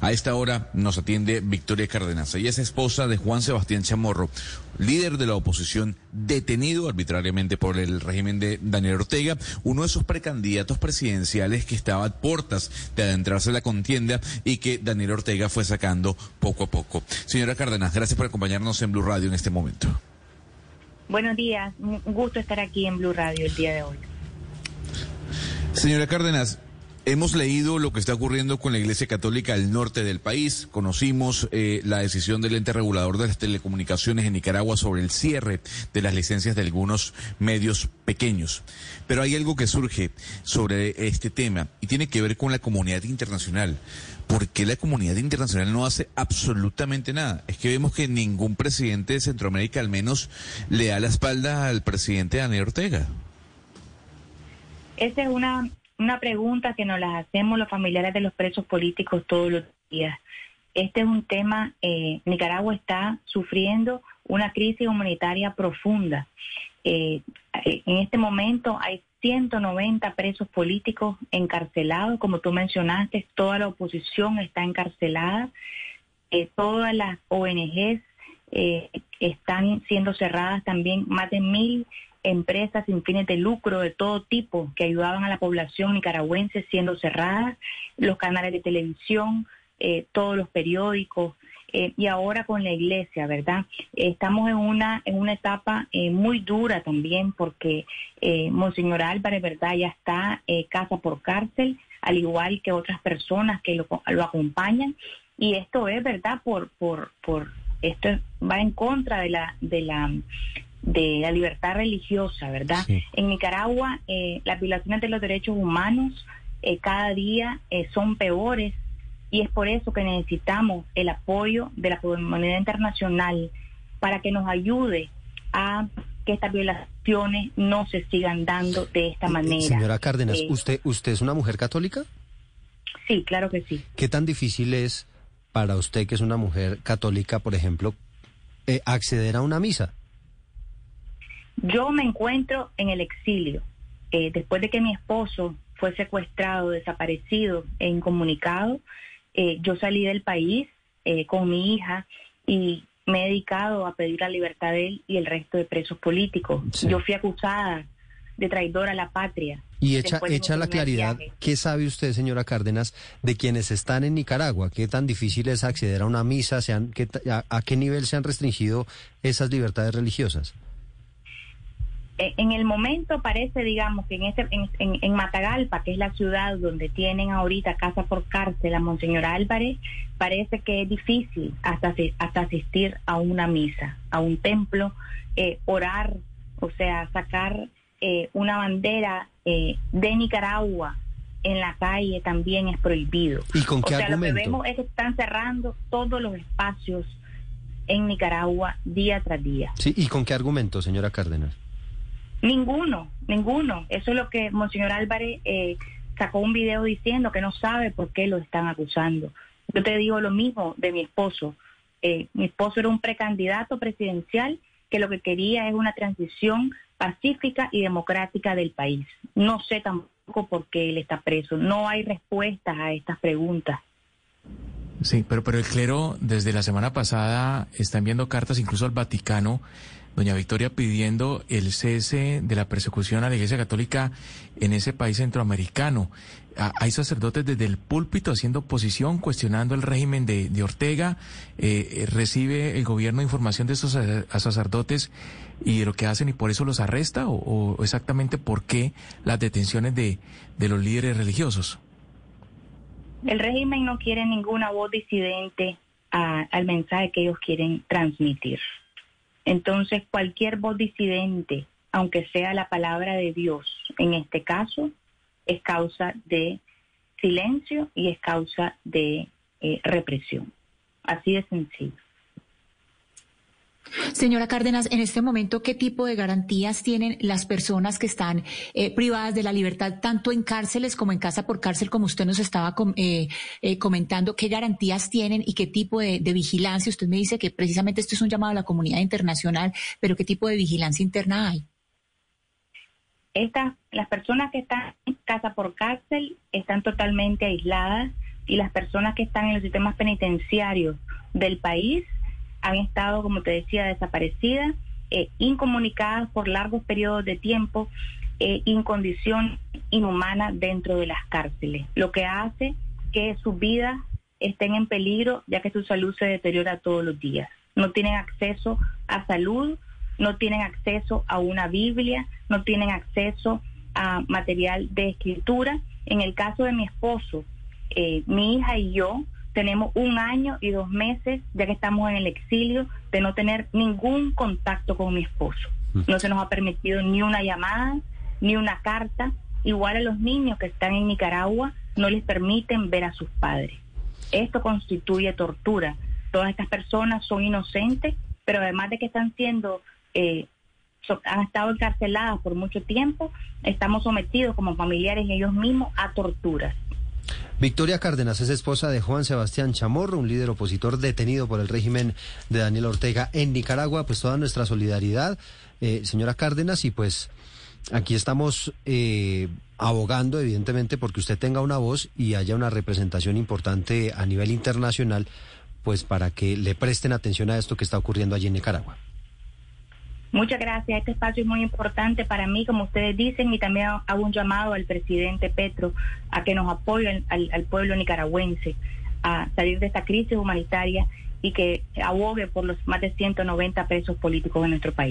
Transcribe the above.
A esta hora nos atiende Victoria Cárdenas. Ella es esposa de Juan Sebastián Chamorro, líder de la oposición detenido arbitrariamente por el régimen de Daniel Ortega, uno de esos precandidatos presidenciales que estaba a puertas de adentrarse en la contienda y que Daniel Ortega fue sacando poco a poco. Señora Cárdenas, gracias por acompañarnos en Blue Radio en este momento. Buenos días, un gusto estar aquí en Blue Radio el día de hoy. Señora Cárdenas, Hemos leído lo que está ocurriendo con la Iglesia Católica del norte del país. Conocimos eh, la decisión del ente regulador de las telecomunicaciones en Nicaragua sobre el cierre de las licencias de algunos medios pequeños. Pero hay algo que surge sobre este tema y tiene que ver con la comunidad internacional. ¿Por qué la comunidad internacional no hace absolutamente nada? Es que vemos que ningún presidente de Centroamérica al menos le da la espalda al presidente Daniel Ortega. Esa es una una pregunta que nos las hacemos los familiares de los presos políticos todos los días. Este es un tema, eh, Nicaragua está sufriendo una crisis humanitaria profunda. Eh, en este momento hay 190 presos políticos encarcelados, como tú mencionaste, toda la oposición está encarcelada, eh, todas las ONGs están siendo cerradas también, más de mil empresas sin fines de lucro de todo tipo que ayudaban a la población nicaragüense siendo cerradas, los canales de televisión, eh, todos los periódicos eh, y ahora con la iglesia, ¿verdad? estamos en una en una etapa eh, muy dura también porque Monseñor Álvarez, ¿verdad? Ya está casa por cárcel, al igual que otras personas que lo, lo acompañan y esto es, ¿verdad? Por por por esto va en contra de la de la de la libertad religiosa, ¿verdad? En Nicaragua eh, las violaciones de los derechos humanos eh, cada día eh, son peores y es por eso que necesitamos el apoyo de la comunidad internacional para que nos ayude a que estas violaciones no se sigan dando de esta manera. Señora Cárdenas, ¿usted, ¿usted es una mujer católica? Sí, claro que sí. ¿Qué tan difícil es para usted, que es una mujer católica, por ejemplo, acceder a una misa? Yo me encuentro en el exilio. Eh, después de que mi esposo fue secuestrado, desaparecido e incomunicado, eh, yo salí del país eh, con mi hija y me he dedicado a pedir la libertad de él y el resto de presos políticos. Yo fui acusada de traidora a la patria. Y echa, echa la claridad, ¿qué sabe usted, señora Cárdenas, de quienes están en Nicaragua? ¿Qué tan difícil es acceder a una misa? a, qué nivel se han restringido esas libertades religiosas? Eh, en el momento parece, digamos, que en, ese, en, Matagalpa, que es la ciudad donde tienen ahorita casa por cárcel a Monseñor Álvarez, parece que es difícil hasta, hasta asistir a una misa, a un templo, eh, orar, o sea, sacar eh, una bandera de Nicaragua en la calle también es prohibido. ¿Y con qué o sea, lo que vemos es que están cerrando todos los espacios en Nicaragua día tras día. Sí, ¿y con qué argumento, señora Cárdenas? Ninguno, ninguno. Eso es lo que Monseñor Álvarez eh, sacó un video diciendo que no sabe por qué lo están acusando. Yo te digo lo mismo de mi esposo. Eh, mi esposo era un precandidato presidencial que lo que quería es una transición pacífica y democrática del país. No sé tampoco por qué él está preso. No hay respuestas a estas preguntas. Sí, pero, pero el clero desde la semana pasada está enviando cartas incluso al Vaticano doña Victoria pidiendo el cese de la persecución a la Iglesia Católica en ese país centroamericano. Hay sacerdotes desde el púlpito haciendo oposición, cuestionando el régimen de, Ortega. Eh, ¿Recibe el gobierno información de esos sacerdotes y de lo que hacen y por eso los arresta? ¿O, exactamente por qué las detenciones de, los líderes religiosos? El régimen no quiere ninguna voz disidente al mensaje que ellos quieren transmitir. Entonces, cualquier voz disidente, aunque sea la palabra de Dios, en este caso, es causa de silencio y es causa de eh, represión. Así de sencillo. Señora Cárdenas, en este momento, ¿qué tipo de garantías tienen las personas que están eh, privadas de la libertad, tanto en cárceles como en casa por cárcel, como usted nos estaba eh, eh, comentando? ¿Qué garantías tienen y qué tipo de, vigilancia? Usted me dice que precisamente esto es un llamado a la comunidad internacional, pero ¿qué tipo de vigilancia interna hay? Estas, las personas que están en casa por cárcel están totalmente aisladas y las personas que están en los sistemas penitenciarios del país han estado, como te decía, desaparecidas, eh, incomunicadas por largos periodos de tiempo, eh, en condición inhumana dentro de las cárceles, lo que hace que sus vidas estén en peligro, ya que su salud se deteriora todos los días. No tienen acceso a salud, no tienen acceso a una Biblia, no tienen acceso a material de escritura. En el caso de mi esposo, eh, mi hija y yo tenemos un año y dos meses, ya que estamos en el exilio, de no tener ningún contacto con mi esposo. Mm. No se nos ha permitido ni una llamada, ni una carta. Igual a los niños que están en Nicaragua, no les permiten ver a sus padres. Esto constituye tortura. Todas estas personas son inocentes, pero además de que están siendo, eh, han estado encarceladas por mucho tiempo, estamos sometidos como familiares y ellos mismos a torturas. Victoria Cárdenas es esposa de Juan Sebastián Chamorro, un líder opositor detenido por el régimen de Daniel Ortega en Nicaragua. Pues toda nuestra solidaridad, eh, señora Cárdenas, y pues aquí estamos eh, abogando, evidentemente, porque usted tenga una voz y haya una representación importante a nivel internacional, pues para que le presten atención a esto que está ocurriendo allí en Nicaragua. Muchas gracias. Este espacio es muy importante para mí, como ustedes dicen, y también hago un llamado al presidente Petro a que nos apoye al, al pueblo nicaragüense a salir de esta crisis humanitaria y que abogue por los más de 190 presos políticos en nuestro país.